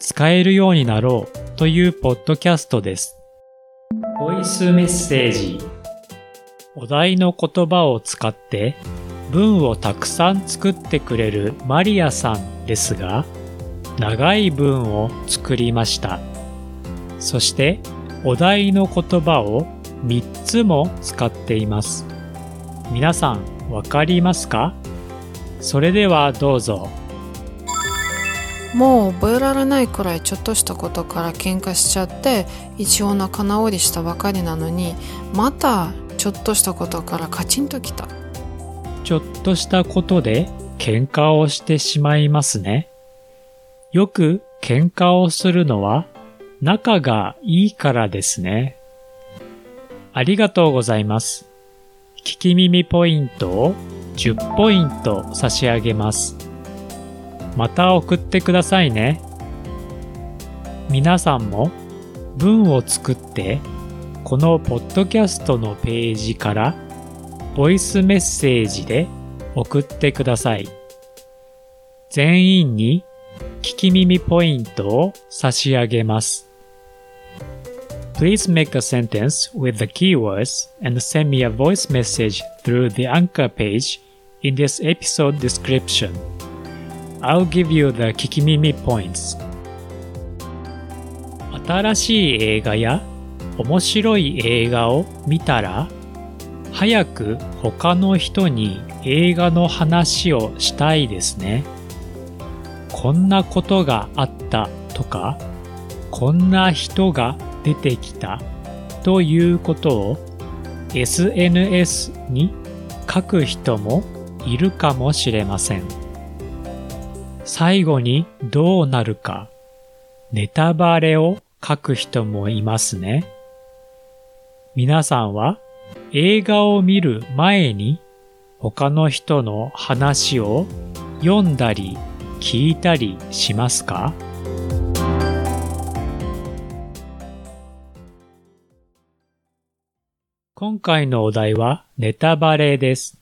使えるようになろうというポッドキャストです。ボイスメッセージ。お題の言葉を使って文をたくさん作ってくれるマリアさんですが、長い文を作りました。そしてお題の言葉を3つも使っています。皆さんわかりますか？それではどうぞ。もう覚えられないくらいちょっとしたことから喧嘩しちゃって一応仲直りしたばかりなのにまたちょっとしたことからカチンときた。ちょっとしたことで喧嘩をしてしまいますね。よく喧嘩をするのは仲がいいからですね。ありがとうございます。聞き耳ポイントを10ポイント差し上げます。また送ってくださいね皆さんも文を作ってこのポッドキャストのページからボイスメッセージで送ってください全員に聞き耳ポイントを差し上げます Please make a sentence with the keywords and send me a voice message through the Anchor page in this episode description. I'll give you the 聞き耳 points. 新しい映画や面白い映画を見たら早く他の人に映画の話をしたいですね。こんなことがあったとかこんな人が出てきたということを SNS に書く人もいるかもしれません。最後にどうなるか、ネタバレを書く人もいますね。皆さんは映画を見る前に他の人の話を読んだり聞いたりしますか？今回のお題はネタバレです。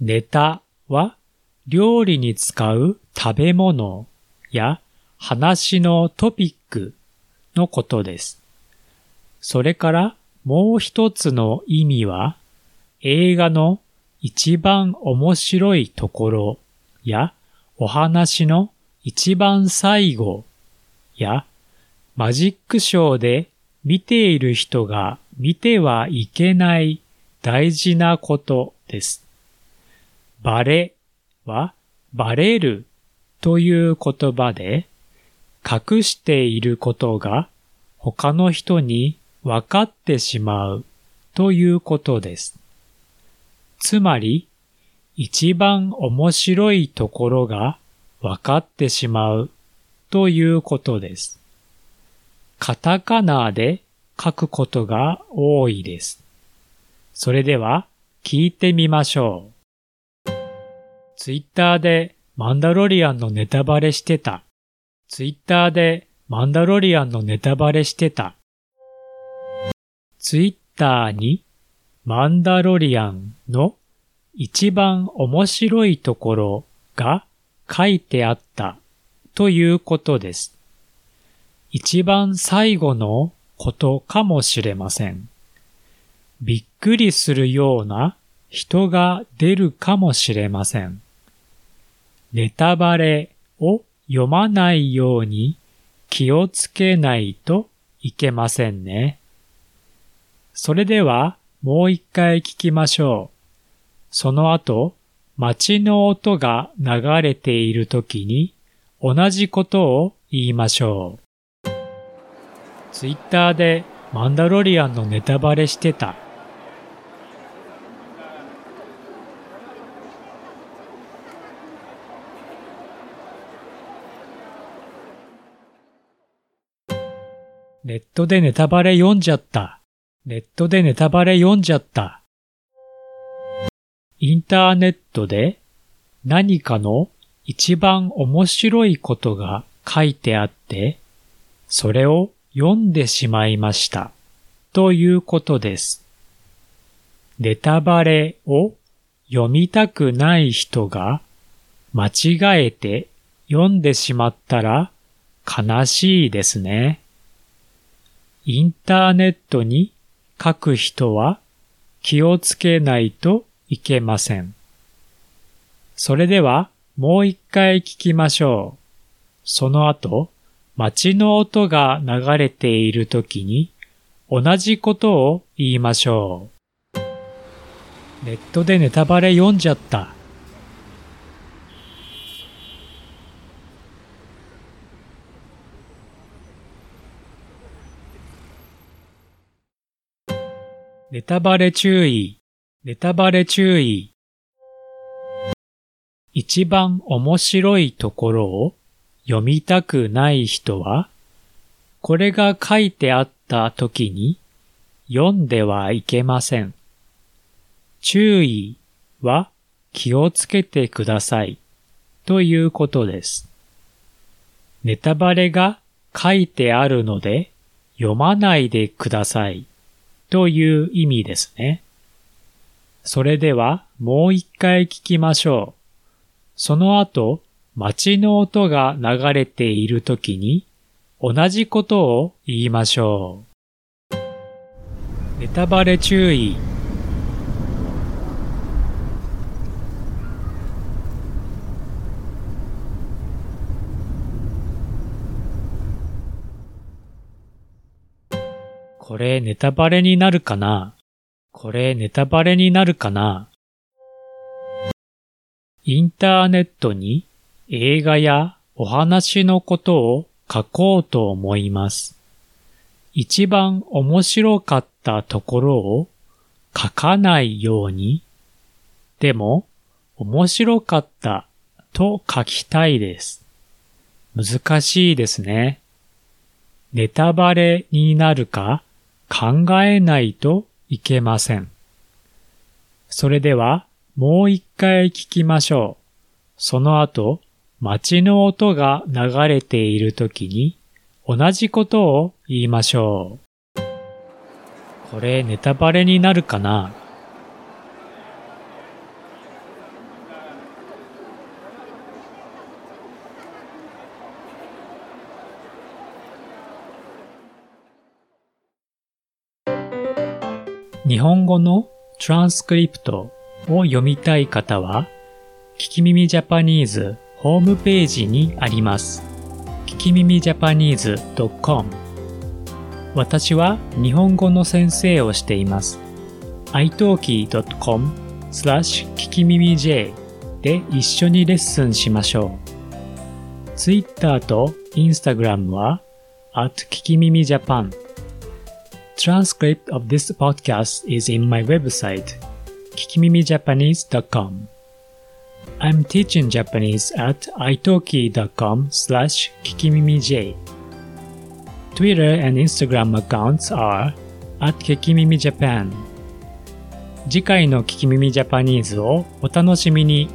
ネタは料理に使う食べ物や話のトピックのことです。それからもう一つの意味は映画の一番面白いところやお話の一番最後やマジックショーで見ている人が見てはいけない大事なことです。バレはバレるという言葉で隠していることが他の人に分かってしまうということです。つまり一番面白いところが分かってしまうということです。カタカナで書くことが多いです。それでは聞いてみましょう。ツイッターでマンダロリアンのネタバレしてた。ツイッターでマンダロリアンのネタバレしてた。ツイッターにマンダロリアンの一番面白いところが書いてあったということです。一番最後のことかもしれません。びっくりするような人が出るかもしれません。ネタバレを読まないように気をつけないといけませんね。それではもう一回聞きましょう。その後、街の音が流れている時に同じことを言いましょう。ツイッターでマンダロリアンのネタバレしてた。ネットでネタバレ読んじゃった。ネットでネタバレ読んじゃった。インターネットで何かの一番面白いことが書いてあって、それを読んでしまいました。ということです。ネタバレを読みたくない人が間違えて読んでしまったら悲しいですね。インターネットに書く人は気をつけないといけません。それではもう一回聞きましょう。その後、街の音が流れているときに同じことを言いましょう。ネットでネタバレ読んじゃった。ネタバレ注意。ネタバレ注意。一番面白いところを読みたくない人は、これが書いてあった時に読んではいけません。注意は気をつけてくださいということです。ネタバレが書いてあるので読まないでくださいという意味ですね。それではもう一回聞きましょう。その後、街の音が流れているときに同じことを言いましょう。ネタバレ注意。これネタバレになるかな？これネタバレになるかな？インターネットに映画やお話のことを書こうと思います。一番面白かったところを書かないように、でも面白かったと書きたいです。難しいですね。ネタバレになるか？考えないといけません。それではもう一回聞きましょう。その後、街の音が流れている時に同じことを言いましょう。これネタバレになるかな？日本語のトランスクリプトを読みたい方は、聞き耳ジャパニーズホームページにあります。聞き耳ジャパニーズ .com 私は日本語の先生をしています。italki.com スラッシュ聞き耳 J で一緒にレッスンしましょう。Twitter と Instagram は at 聞き耳ジャパン Transcript of this podcast is in my website, kikimimijapanese.com. I'm teaching Japanese at italki.com slash kikimimij. Twitter and Instagram accounts are at kikimimijapan. 次回の聞き耳ジャパニーズをお楽しみに。